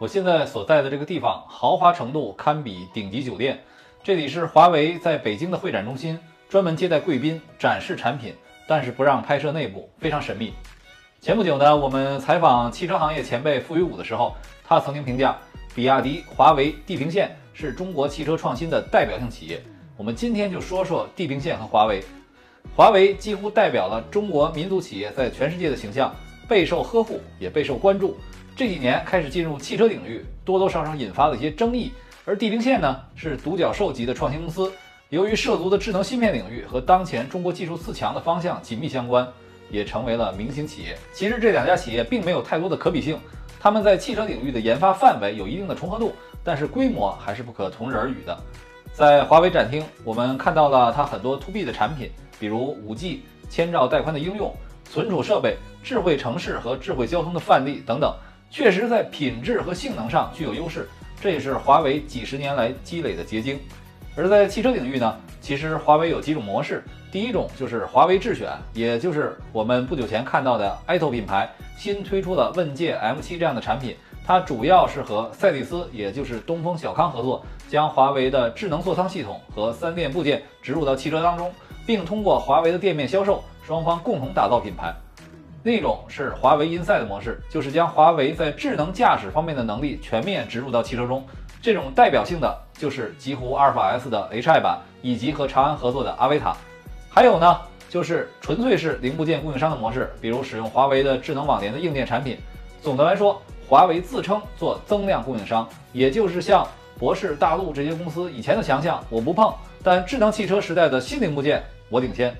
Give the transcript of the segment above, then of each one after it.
我现在所在的这个地方豪华程度堪比顶级酒店。这里是华为在北京的会展中心，专门接待贵宾、展示产品，但是不让拍摄内部，非常神秘。前不久呢，我们采访汽车行业前辈傅宇武的时候，他曾经评价比亚迪、华为、地平线是中国汽车创新的代表性企业。我们今天就说说地平线和华为。华为几乎代表了中国民族企业在全世界的形象，备受呵护，也备受关注。这几年开始进入汽车领域，多多少少引发了一些争议。而地平线呢，是独角兽级的创新公司，由于涉足的智能芯片领域和当前中国技术四强的方向紧密相关。也成为了明星企业。其实这两家企业并没有太多的可比性，他们在汽车领域的研发范围有一定的重合度，但是规模还是不可同日而语的。在华为展厅，我们看到了它很多 To B 的产品，比如 5G、千兆带宽的应用、存储设备、智慧城市和智慧交通的范例等等，确实在品质和性能上具有优势，这也是华为几十年来积累的结晶。而在汽车领域呢，其实华为有几种模式。第一种就是华为智选，也就是我们不久前看到的 i t o 品牌新推出的问界 M7 这样的产品，它主要是和赛力斯，也就是东风小康合作，将华为的智能座舱系统和三电部件植入到汽车当中，并通过华为的店面销售，双方共同打造品牌。另一种是华为 Inside 模式，就是将华为在智能驾驶方面的能力全面植入到汽车中。这种代表性的就是极狐阿尔法 S 的 Hi 版，以及和长安合作的阿维塔。还有呢，就是纯粹是零部件供应商的模式，比如使用华为的智能网联的硬件产品。总的来说，华为自称做增量供应商，也就是像博世、大陆这些公司以前的强项我不碰，但智能汽车时代的新零部件我领先。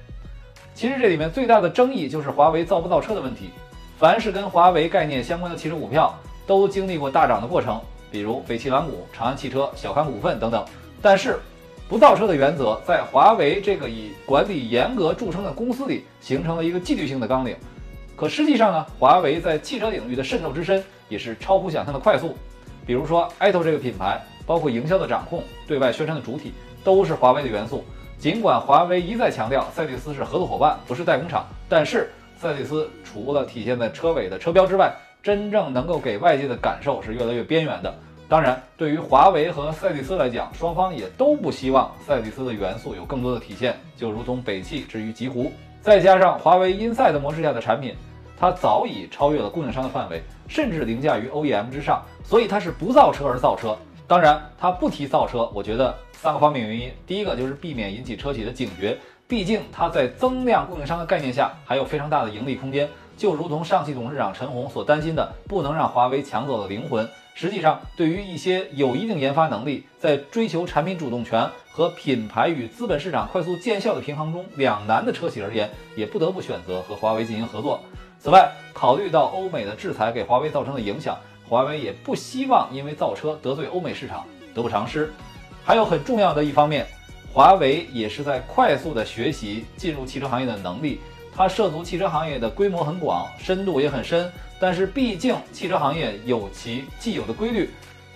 其实这里面最大的争议就是华为造不造车的问题。凡是跟华为概念相关的汽车股票都经历过大涨的过程，比如北汽蓝谷、长安汽车、小康股份等等，但是。不造车的原则，在华为这个以管理严格著称的公司里，形成了一个纪律性的纲领。可实际上呢，华为在汽车领域的渗透之深，也是超乎想象的快速。比如说，i t o 这个品牌，包括营销的掌控、对外宣传的主体，都是华为的元素。尽管华为一再强调赛力斯是合作伙伴，不是代工厂，但是赛力斯除了体现在车尾的车标之外，真正能够给外界的感受是越来越边缘的。当然，对于华为和赛力斯来讲，双方也都不希望赛力斯的元素有更多的体现，就如同北汽之于极狐。再加上华为 Inside 模式下的产品，它早已超越了供应商的范围，甚至凌驾于 OEM 之上，所以它是不造车而造车。当然，他不提造车，我觉得三个方面原因：第一个就是避免引起车企的警觉，毕竟它在增量供应商的概念下还有非常大的盈利空间，就如同上汽董事长陈红所担心的，不能让华为抢走了灵魂。实际上，对于一些有一定研发能力，在追求产品主动权和品牌与资本市场快速见效的平衡中两难的车企而言，也不得不选择和华为进行合作。此外，考虑到欧美的制裁给华为造成的影响，华为也不希望因为造车得罪欧美市场，得不偿失。还有很重要的一方面，华为也是在快速的学习进入汽车行业的能力。它涉足汽车行业的规模很广，深度也很深。但是毕竟汽车行业有其既有的规律，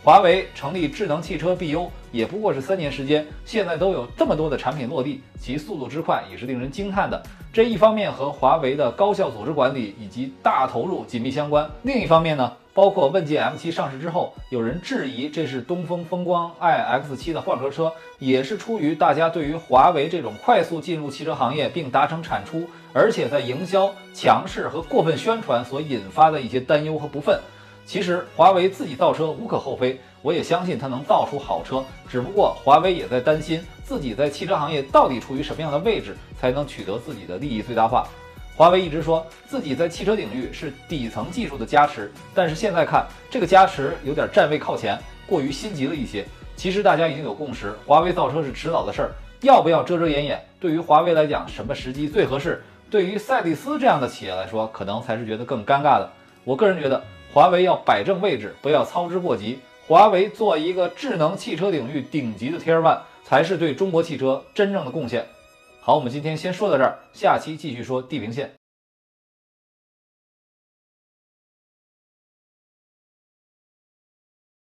华为成立智能汽车 BU 也不过是三年时间，现在都有这么多的产品落地，其速度之快也是令人惊叹的。这一方面和华为的高效组织管理以及大投入紧密相关，另一方面呢，包括问界 M7 上市之后，有人质疑这是东风风光 iX7 的换壳车，也是出于大家对于华为这种快速进入汽车行业并达成产出。而且在营销强势和过分宣传所引发的一些担忧和不忿，其实华为自己造车无可厚非，我也相信它能造出好车。只不过华为也在担心自己在汽车行业到底处于什么样的位置，才能取得自己的利益最大化。华为一直说自己在汽车领域是底层技术的加持，但是现在看这个加持有点站位靠前，过于心急了一些。其实大家已经有共识，华为造车是迟早的事儿，要不要遮遮掩掩？对于华为来讲，什么时机最合适？对于赛力斯这样的企业来说，可能才是觉得更尴尬的。我个人觉得，华为要摆正位置，不要操之过急。华为做一个智能汽车领域顶级的 Tier One，才是对中国汽车真正的贡献。好，我们今天先说到这儿，下期继续说地平线。